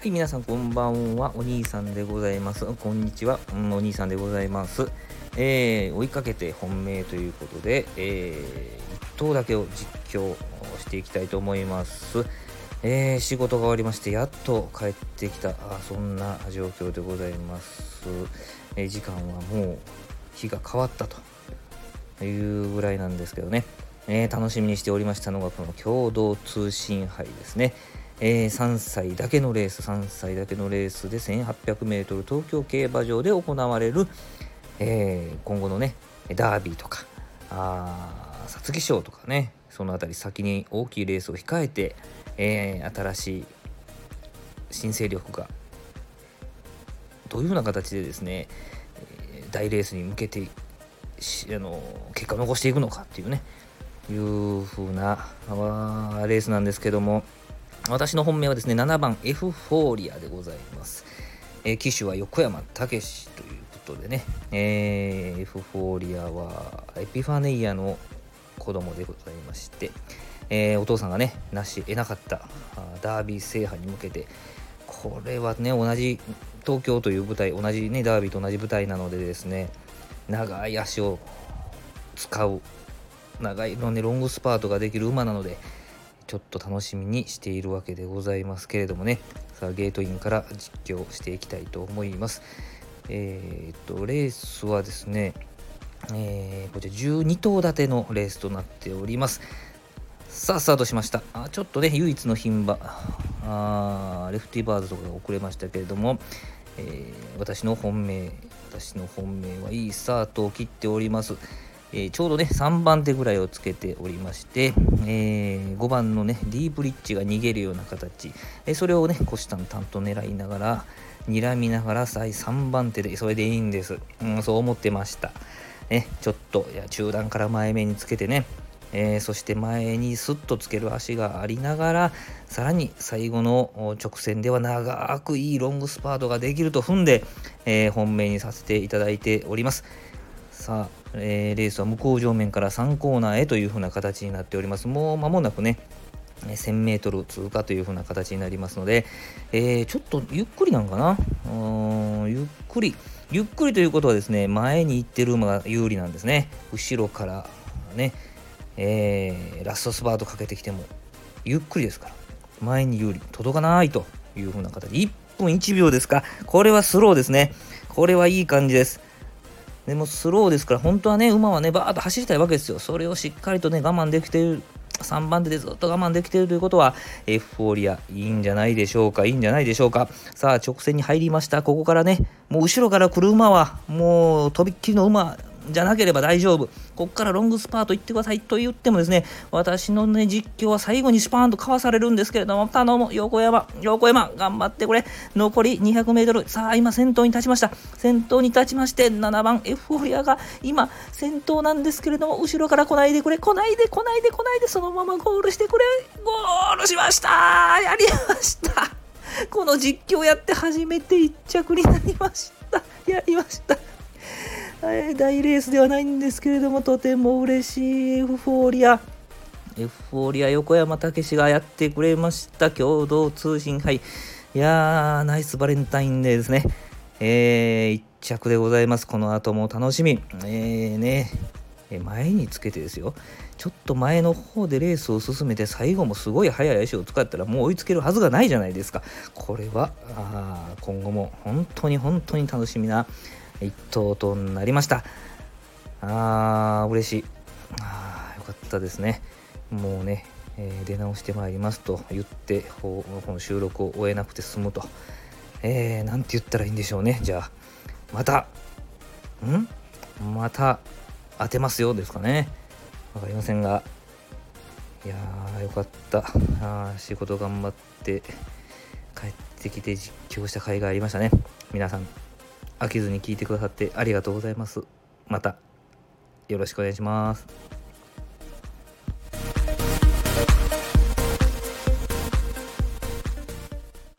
はい、皆さんこんばんは。お兄さんでございます。こんにちは。うん、お兄さんでございます。えー、追いかけて本命ということで、えー、1頭だけを実況していきたいと思います。えー、仕事が終わりまして、やっと帰ってきた、あそんな状況でございます。えー、時間はもう日が変わったというぐらいなんですけどね、えー、楽しみにしておりましたのが、この共同通信杯ですね。えー、3歳だけのレース、3歳だけのレースで 1800m 東京競馬場で行われる、えー、今後のね、ダービーとか、皐月賞とかね、その辺り先に大きいレースを控えて、えー、新しい新勢力がどういうふうな形でですね、大レースに向けてあの結果を残していくのかっていうね、いう風なレースなんですけども、私の本命はですね、7番エフフォーリアでございます。えー、騎手は横山武史ということでね、え、エフフォーリアはエピファネイアの子供でございまして、えー、お父さんがね、なし得なかったダービー制覇に向けて、これはね、同じ東京という舞台、同じね、ダービーと同じ舞台なのでですね、長い足を使う、長いのね、ロングスパートができる馬なので、ちょっと楽しみにしているわけでございますけれどもね。さあゲートインから実況していきたいと思います。えー、っとレースはですねえー、こちら12頭立てのレースとなっております。さあスタートしました。あちょっとね唯一の牝馬。あレフティバーズとかが遅れましたけれども、えー、私の本命私の本命はいいスタートを切っております。えー、ちょうどね3番手ぐらいをつけておりまして、えー、5番のねディープリッチが逃げるような形、えー、それをね虎視眈々と狙いながら睨みながら最3番手でそれでいいんです、うん、そう思ってました、ね、ちょっといや中段から前目につけてね。えー、そして前にスッとつける足がありながらさらに最後の直線では長くいいロングスパートができると踏んで、えー、本命にさせていただいております。さあ、えー、レースは向こう上面から3コーナーへという風な形になっております。もう間もなくね、1000メートル通過という風な形になりますので、えー、ちょっとゆっくりなんかなゆっくり、ゆっくりということはですね、前に行ってる馬が有利なんですね。後ろからね、えー、ラストスパートかけてきても、ゆっくりですから、前に有利、届かないという風な形。1分1秒ですか。これはスローですね。これはいい感じです。でもスローですから、本当はね、馬はね、バーッと走りたいわけですよ。それをしっかりとね、我慢できている。3番手でずっと我慢できているということは、エフフォーリア、いいんじゃないでしょうか、いいんじゃないでしょうか。さあ、直線に入りました。ここからね、もう後ろから来る馬は、もうとびっきりの馬じゃなければ大丈夫。こっからロングスパート行ってくださいと言ってもですね、私のね、実況は最後にスパーンとかわされるんですけれども、頼む、横山、横山、頑張ってくれ。残り200メートル。さあ、今先頭に立ちました。先頭に立ちまして、7番エフフォリアが今先頭なんですけれども、後ろから来ないでくれ、来ないで、来ないで、来ないで、そのままゴールしてくれ。ゴールしましたやりましたこの実況やって初めて1着になりました。やりました。大レースではないんですけれども、とても嬉しいエフフォーリア。エフフォーリア横山武史がやってくれました。共同通信杯。いやー、ナイスバレンタインデーですね。えー、1着でございます。この後も楽しみ。えーね、前につけてですよ。ちょっと前の方でレースを進めて最後もすごい速い足を使ったらもう追いつけるはずがないじゃないですか。これはあ今後も本当に本当に楽しみな1等となりました。あー嬉しい。あーよかったですね。もうね、えー、出直してまいりますと言ってこの収録を終えなくて済むと。えー、なんて言ったらいいんでしょうね。じゃあまたん？また当てますよですかね。わかりませんが。いやーよかった。あ仕事頑張って帰ってきて実況した甲斐がありましたね。皆さん飽きずに聞いてくださってありがとうございます。またよろしくお願いします。